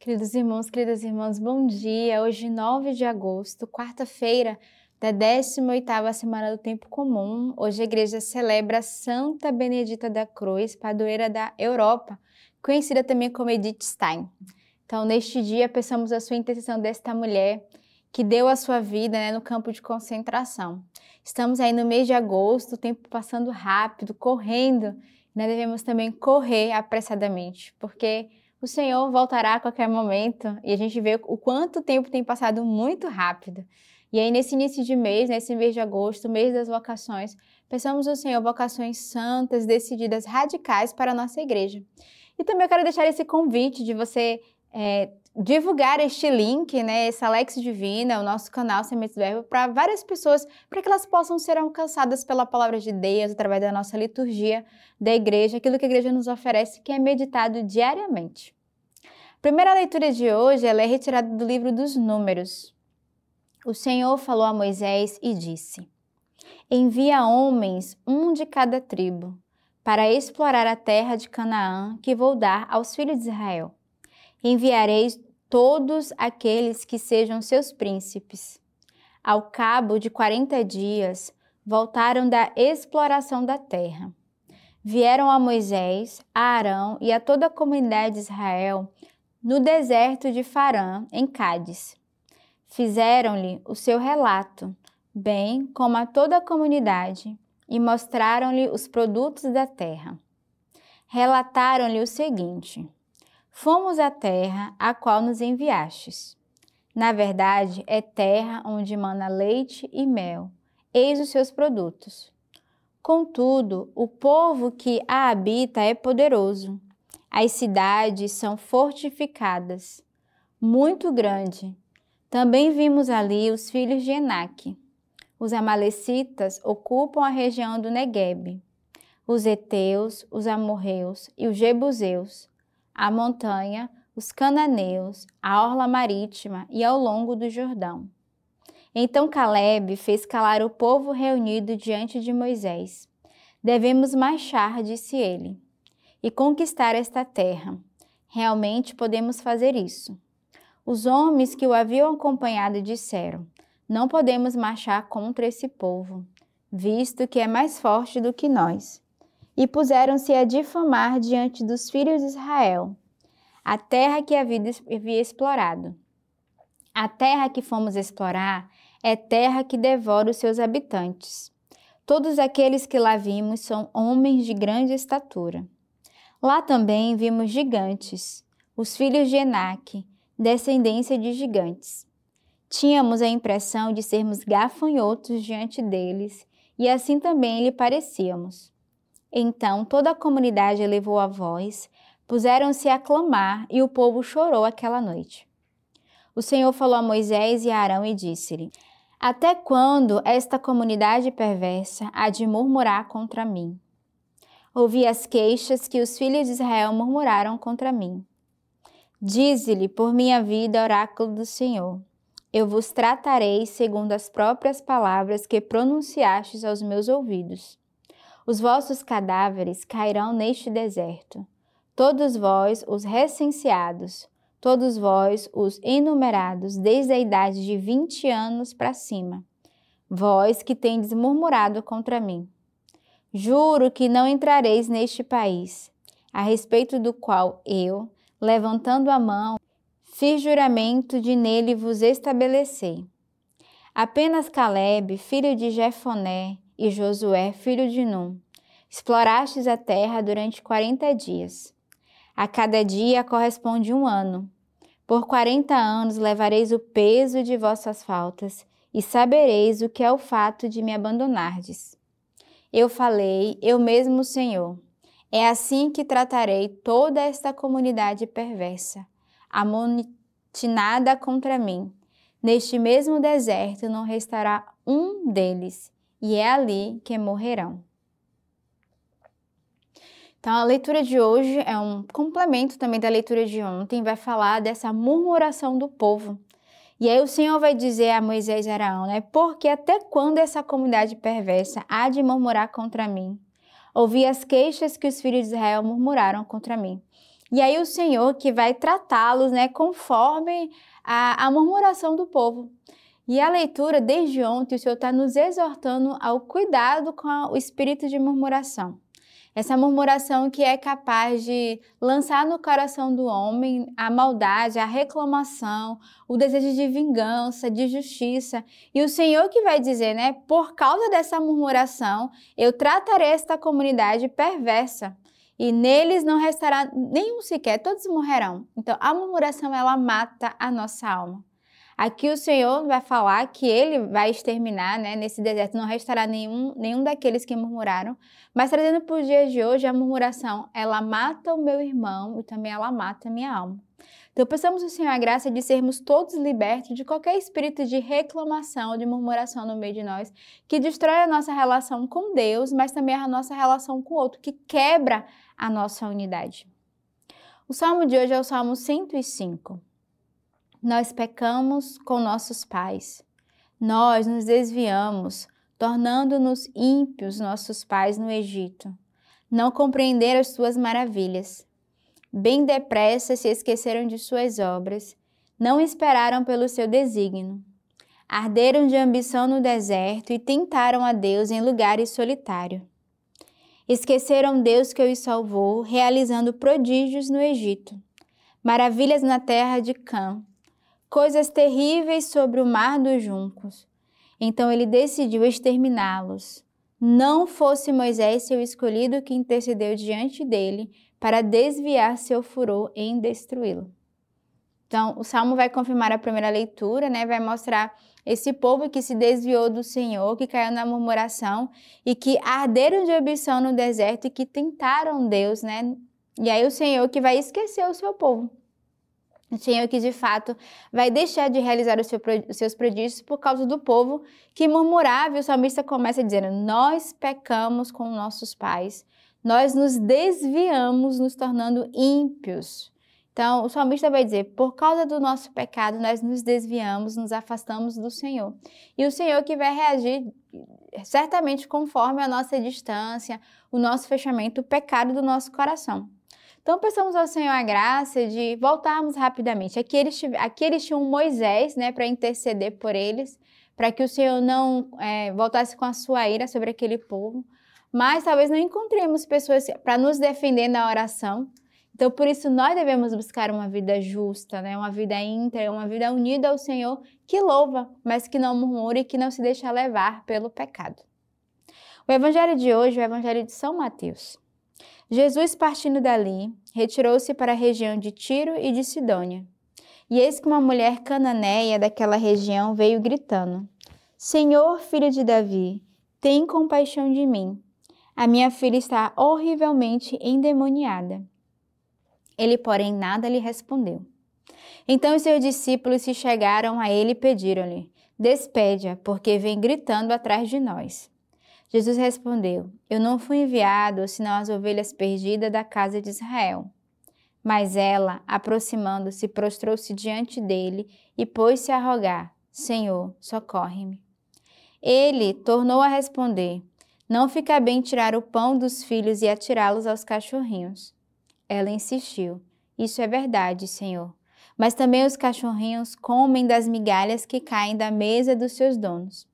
Queridos irmãos, queridas irmãs, bom dia. Hoje, 9 de agosto, quarta-feira da 18ª semana do tempo comum. Hoje a igreja celebra Santa Benedita da Cruz, padroeira da Europa, conhecida também como Edith Stein. Então, neste dia, peçamos a sua intercessão desta mulher que deu a sua vida né, no campo de concentração. Estamos aí no mês de agosto, o tempo passando rápido, correndo. Nós devemos também correr apressadamente, porque o Senhor voltará a qualquer momento e a gente vê o quanto tempo tem passado muito rápido. E aí, nesse início de mês, nesse mês de agosto, mês das vocações, peçamos ao Senhor vocações santas, decididas, radicais para a nossa igreja. E também eu quero deixar esse convite de você é, divulgar este link, né, esse Alex Divina, o nosso canal Sementes do Verbo, para várias pessoas, para que elas possam ser alcançadas pela palavra de Deus, através da nossa liturgia da igreja, aquilo que a igreja nos oferece, que é meditado diariamente. Primeira leitura de hoje ela é retirada do livro dos Números. O Senhor falou a Moisés e disse: Envia homens, um de cada tribo, para explorar a terra de Canaã que vou dar aos filhos de Israel enviareis todos aqueles que sejam seus príncipes. Ao cabo de quarenta dias, voltaram da exploração da terra. Vieram a Moisés, a Arão e a toda a comunidade de Israel no deserto de Farã, em Cádiz. Fizeram-lhe o seu relato, bem como a toda a comunidade, e mostraram-lhe os produtos da terra. Relataram-lhe o seguinte: Fomos à terra a qual nos enviastes. Na verdade, é terra onde mana leite e mel, eis os seus produtos. Contudo, o povo que a habita é poderoso. As cidades são fortificadas, muito grande. Também vimos ali os filhos de Enaque. Os amalecitas ocupam a região do Negueb. Os heteus, os amorreus e os jebuseus a montanha, os cananeus, a orla marítima e ao longo do Jordão. Então Caleb fez calar o povo reunido diante de Moisés. Devemos marchar, disse ele, e conquistar esta terra. Realmente podemos fazer isso. Os homens que o haviam acompanhado disseram: Não podemos marchar contra esse povo, visto que é mais forte do que nós e puseram-se a difamar diante dos filhos de Israel a terra que havia, explorado. A terra que fomos explorar é terra que devora os seus habitantes. Todos aqueles que lá vimos são homens de grande estatura. Lá também vimos gigantes, os filhos de Enaque, descendência de gigantes. Tínhamos a impressão de sermos gafanhotos diante deles, e assim também lhe parecíamos. Então toda a comunidade elevou a voz, puseram-se a clamar e o povo chorou aquela noite. O Senhor falou a Moisés e a Arão e disse-lhe: Até quando esta comunidade perversa há de murmurar contra mim? Ouvi as queixas que os filhos de Israel murmuraram contra mim. Dize-lhe por minha vida, oráculo do Senhor: Eu vos tratarei segundo as próprias palavras que pronunciastes aos meus ouvidos. Os vossos cadáveres cairão neste deserto. Todos vós, os recenseados, todos vós, os enumerados, desde a idade de vinte anos para cima, vós que tendes murmurado contra mim. Juro que não entrareis neste país, a respeito do qual eu, levantando a mão, fiz juramento de nele vos estabelecer. Apenas Caleb, filho de Jefoné, e Josué, filho de Num. Explorastes a terra durante quarenta dias. A cada dia corresponde um ano. Por quarenta anos levareis o peso de vossas faltas e sabereis o que é o fato de me abandonardes. Eu falei, eu mesmo, Senhor. É assim que tratarei toda esta comunidade perversa, amotinada contra mim. Neste mesmo deserto não restará um deles, e é ali que morrerão. Então, a leitura de hoje é um complemento também da leitura de ontem, vai falar dessa murmuração do povo. E aí o Senhor vai dizer a Moisés e Araão, né? Porque até quando essa comunidade perversa há de murmurar contra mim? Ouvi as queixas que os filhos de Israel murmuraram contra mim. E aí o Senhor que vai tratá-los, né, conforme a, a murmuração do povo. E a leitura, desde ontem, o Senhor está nos exortando ao cuidado com o espírito de murmuração. Essa murmuração que é capaz de lançar no coração do homem a maldade, a reclamação, o desejo de vingança, de justiça. E o Senhor que vai dizer, né? Por causa dessa murmuração, eu tratarei esta comunidade perversa. E neles não restará nenhum sequer, todos morrerão. Então, a murmuração, ela mata a nossa alma. Aqui o Senhor vai falar que ele vai exterminar, né? Nesse deserto não restará nenhum, nenhum daqueles que murmuraram. Mas trazendo para os dias de hoje, a murmuração, ela mata o meu irmão e também ela mata a minha alma. Então, pensamos o Senhor a graça de sermos todos libertos de qualquer espírito de reclamação, de murmuração no meio de nós, que destrói a nossa relação com Deus, mas também a nossa relação com o outro, que quebra a nossa unidade. O salmo de hoje é o Salmo 105 nós pecamos com nossos pais. Nós nos desviamos, tornando-nos ímpios nossos pais no Egito. Não compreenderam as suas maravilhas. Bem depressa se esqueceram de suas obras, não esperaram pelo seu desígnio. Arderam de ambição no deserto e tentaram a Deus em lugares solitários. Esqueceram Deus que os salvou, realizando prodígios no Egito, maravilhas na terra de Cã, coisas terríveis sobre o mar dos juncos. Então ele decidiu exterminá-los. Não fosse Moisés seu escolhido que intercedeu diante dele para desviar seu furor em destruí-lo. Então, o salmo vai confirmar a primeira leitura, né? Vai mostrar esse povo que se desviou do Senhor, que caiu na murmuração e que arderam de ambição no deserto e que tentaram Deus, né? E aí o Senhor que vai esquecer o seu povo. O Senhor que de fato vai deixar de realizar os seus prodígios por causa do povo que murmurava. E o salmista começa dizendo: Nós pecamos com nossos pais, nós nos desviamos, nos tornando ímpios. Então, o salmista vai dizer: por causa do nosso pecado, nós nos desviamos, nos afastamos do Senhor. E o Senhor que vai reagir certamente conforme a nossa distância, o nosso fechamento, o pecado do nosso coração. Então, peçamos ao Senhor a graça de voltarmos rapidamente. Aqui eles, aqui eles tinham Moisés, né, para interceder por eles, para que o Senhor não é, voltasse com a sua ira sobre aquele povo. Mas talvez não encontremos pessoas para nos defender na oração. Então, por isso, nós devemos buscar uma vida justa, né? uma vida íntegra, uma vida unida ao Senhor, que louva, mas que não murmura e que não se deixa levar pelo pecado. O evangelho de hoje é o evangelho de São Mateus. Jesus, partindo dali, retirou-se para a região de Tiro e de Sidônia. E eis que uma mulher cananeia daquela região veio gritando: Senhor, filho de Davi, tem compaixão de mim. A minha filha está horrivelmente endemoniada. Ele, porém, nada lhe respondeu. Então os seus discípulos se chegaram a ele e pediram-lhe: Despede-a, porque vem gritando atrás de nós. Jesus respondeu: Eu não fui enviado senão as ovelhas perdidas da casa de Israel. Mas ela, aproximando-se, prostrou-se diante dele e pôs-se a rogar: Senhor, socorre-me. Ele tornou a responder: Não fica bem tirar o pão dos filhos e atirá-los aos cachorrinhos. Ela insistiu: Isso é verdade, Senhor. Mas também os cachorrinhos comem das migalhas que caem da mesa dos seus donos.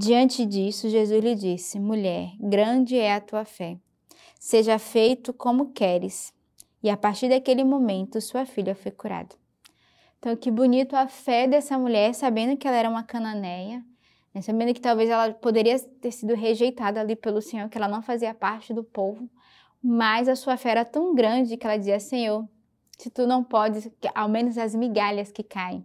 Diante disso, Jesus lhe disse: Mulher, grande é a tua fé. Seja feito como queres. E a partir daquele momento, sua filha foi curada. Então, que bonito a fé dessa mulher, sabendo que ela era uma cananeia, né? sabendo que talvez ela poderia ter sido rejeitada ali pelo Senhor, que ela não fazia parte do povo, mas a sua fé era tão grande que ela dizia: Senhor, se tu não podes, ao menos as migalhas que caem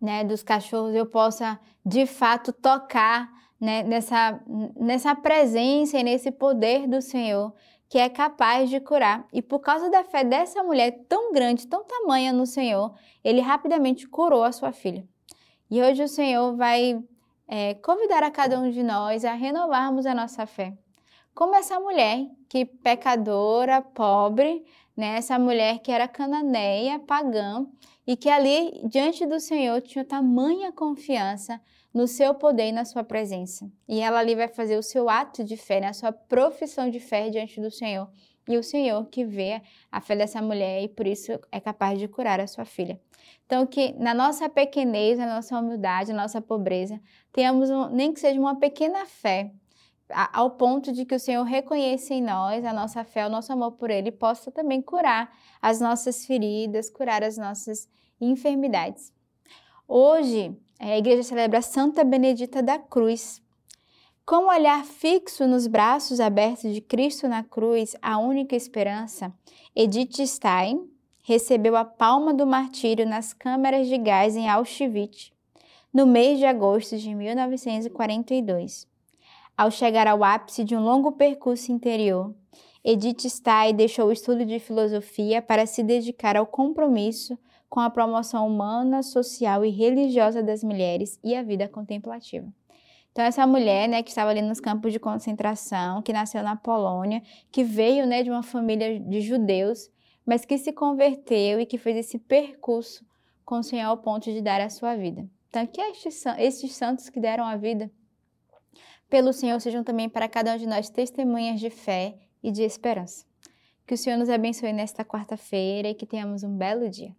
né, dos cachorros eu possa de fato tocar né, nessa, nessa presença e nesse poder do Senhor que é capaz de curar. E por causa da fé dessa mulher tão grande, tão tamanha no Senhor, ele rapidamente curou a sua filha. E hoje o Senhor vai é, convidar a cada um de nós a renovarmos a nossa fé. Como essa mulher que pecadora, pobre, né, essa mulher que era cananeia, pagã, e que ali, diante do Senhor, tinha tamanha confiança no seu poder e na sua presença. E ela ali vai fazer o seu ato de fé, né? a sua profissão de fé diante do Senhor, e o Senhor que vê a fé dessa mulher e por isso é capaz de curar a sua filha. Então, que na nossa pequenez, na nossa humildade, na nossa pobreza, tenhamos, um, nem que seja uma pequena fé, ao ponto de que o Senhor reconheça em nós a nossa fé, o nosso amor por Ele, possa também curar as nossas feridas, curar as nossas enfermidades. Hoje, a igreja celebra Santa Benedita da Cruz. Com o olhar fixo nos braços abertos de Cristo na cruz, a única esperança, Edith Stein recebeu a palma do martírio nas câmaras de gás em Auschwitz, no mês de agosto de 1942. Ao chegar ao ápice de um longo percurso interior, Edith Stein deixou o estudo de filosofia para se dedicar ao compromisso com a promoção humana, social e religiosa das mulheres e a vida contemplativa. Então, essa mulher, né, que estava ali nos campos de concentração, que nasceu na Polônia, que veio, né, de uma família de judeus, mas que se converteu e que fez esse percurso com o Senhor ao ponto de dar a sua vida. Então, que estes, estes santos que deram a vida pelo Senhor sejam também para cada um de nós testemunhas de fé e de esperança. Que o Senhor nos abençoe nesta quarta-feira e que tenhamos um belo dia.